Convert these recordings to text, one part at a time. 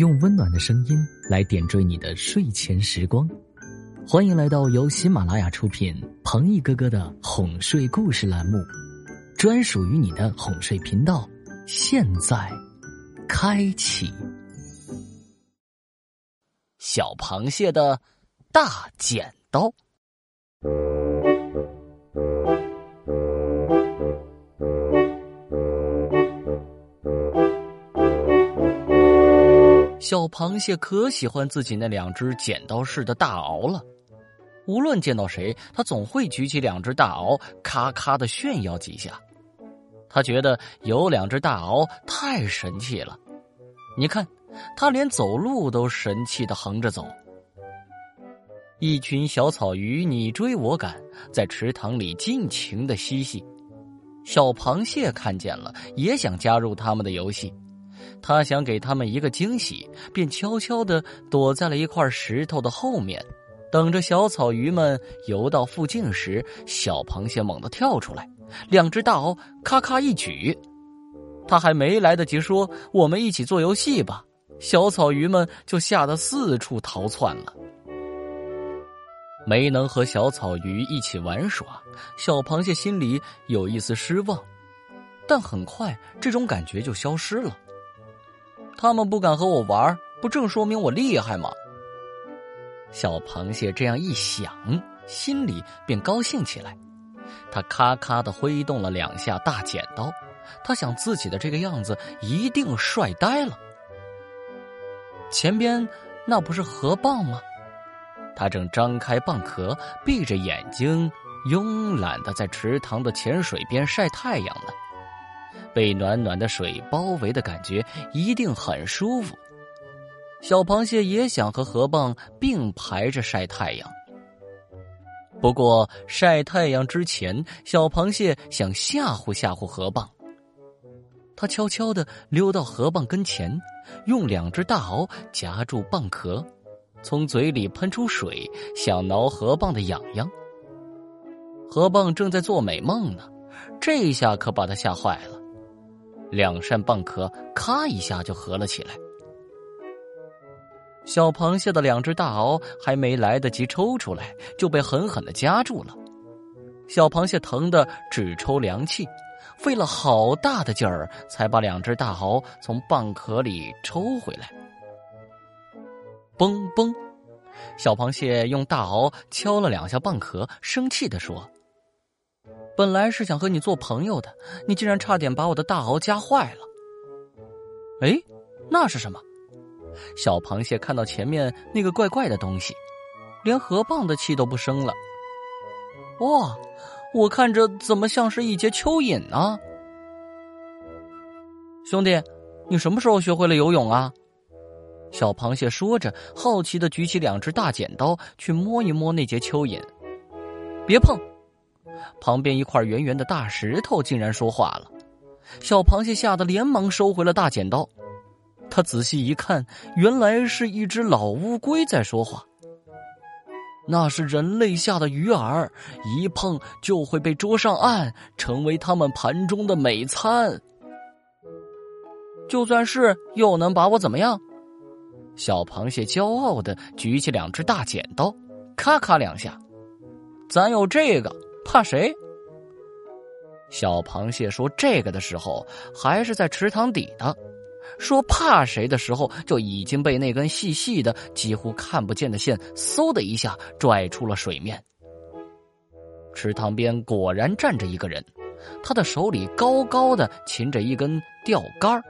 用温暖的声音来点缀你的睡前时光。欢迎来到由喜马拉雅出品、彭毅哥哥的哄睡故事栏目，专属于你的哄睡频道。现在开启。小螃蟹的大剪刀。小螃蟹可喜欢自己那两只剪刀似的大螯了。无论见到谁，他总会举起两只大螯，咔咔的炫耀几下。他觉得有两只大螯太神气了。你看，他连走路都神气的横着走。一群小草鱼你追我赶，在池塘里尽情的嬉戏。小螃蟹看见了，也想加入他们的游戏。他想给他们一个惊喜，便悄悄的躲在了一块石头的后面。等着小草鱼们游到附近时，小螃蟹猛地跳出来，两只大螯咔咔一举。他还没来得及说“我们一起做游戏吧”，小草鱼们就吓得四处逃窜了。没能和小草鱼一起玩耍，小螃蟹心里有一丝失望，但很快这种感觉就消失了。他们不敢和我玩，不正说明我厉害吗？小螃蟹这样一想，心里便高兴起来。他咔咔的挥动了两下大剪刀，他想自己的这个样子一定帅呆了。前边那不是河蚌吗？他正张开蚌壳，闭着眼睛，慵懒的在池塘的浅水边晒太阳呢。被暖暖的水包围的感觉一定很舒服。小螃蟹也想和河蚌并排着晒太阳，不过晒太阳之前，小螃蟹想吓唬吓唬河蚌。它悄悄的溜到河蚌跟前，用两只大螯夹住蚌壳，从嘴里喷出水，想挠河蚌的痒痒。河蚌正在做美梦呢，这一下可把它吓坏了，两扇蚌壳咔一下就合了起来。小螃蟹的两只大螯还没来得及抽出来，就被狠狠的夹住了。小螃蟹疼得只抽凉气，费了好大的劲儿才把两只大螯从蚌壳里抽回来。嘣嘣，小螃蟹用大螯敲了两下蚌壳，生气的说：“本来是想和你做朋友的，你竟然差点把我的大螯夹坏了。”哎，那是什么？小螃蟹看到前面那个怪怪的东西，连河蚌的气都不生了。哇，我看着怎么像是一节蚯蚓呢？兄弟，你什么时候学会了游泳啊？小螃蟹说着，好奇的举起两只大剪刀去摸一摸那节蚯蚓。别碰！旁边一块圆圆的大石头竟然说话了。小螃蟹吓得连忙收回了大剪刀。他仔细一看，原来是一只老乌龟在说话。那是人类下的鱼饵，一碰就会被捉上岸，成为他们盘中的美餐。就算是又能把我怎么样？小螃蟹骄傲的举起两只大剪刀，咔咔两下。咱有这个，怕谁？小螃蟹说这个的时候，还是在池塘底的。说怕谁的时候，就已经被那根细细的、几乎看不见的线嗖的一下拽出了水面。池塘边果然站着一个人，他的手里高高的擒着一根钓竿，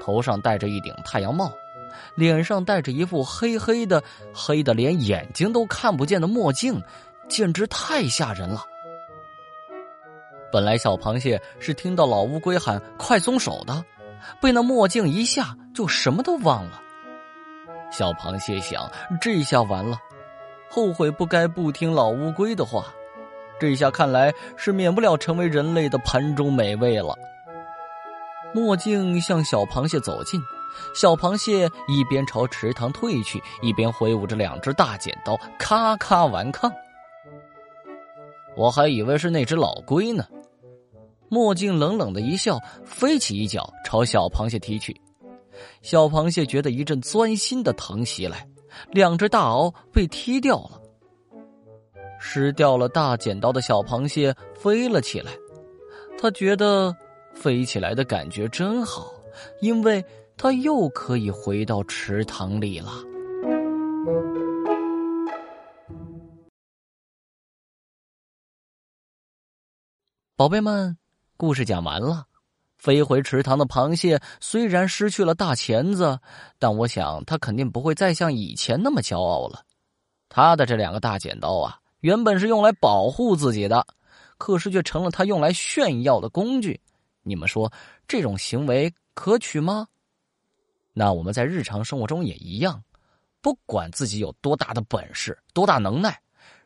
头上戴着一顶太阳帽，脸上戴着一副黑黑的、黑的连眼睛都看不见的墨镜，简直太吓人了。本来小螃蟹是听到老乌龟喊“快松手”的。被那墨镜一下，就什么都忘了。小螃蟹想：这下完了，后悔不该不听老乌龟的话。这下看来是免不了成为人类的盘中美味了。墨镜向小螃蟹走近，小螃蟹一边朝池塘退去，一边挥舞着两只大剪刀，咔咔顽抗。我还以为是那只老龟呢。墨镜冷冷的一笑，飞起一脚朝小螃蟹踢去。小螃蟹觉得一阵钻心的疼袭来，两只大螯被踢掉了。失掉了大剪刀的小螃蟹飞了起来，他觉得飞起来的感觉真好，因为他又可以回到池塘里了。宝贝们，故事讲完了。飞回池塘的螃蟹虽然失去了大钳子，但我想它肯定不会再像以前那么骄傲了。它的这两个大剪刀啊，原本是用来保护自己的，可是却成了它用来炫耀的工具。你们说这种行为可取吗？那我们在日常生活中也一样，不管自己有多大的本事、多大能耐。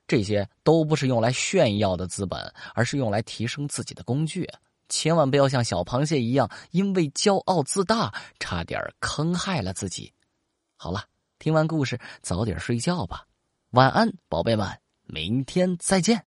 这些都不是用来炫耀的资本，而是用来提升自己的工具。千万不要像小螃蟹一样，因为骄傲自大，差点坑害了自己。好了，听完故事，早点睡觉吧，晚安，宝贝们，明天再见。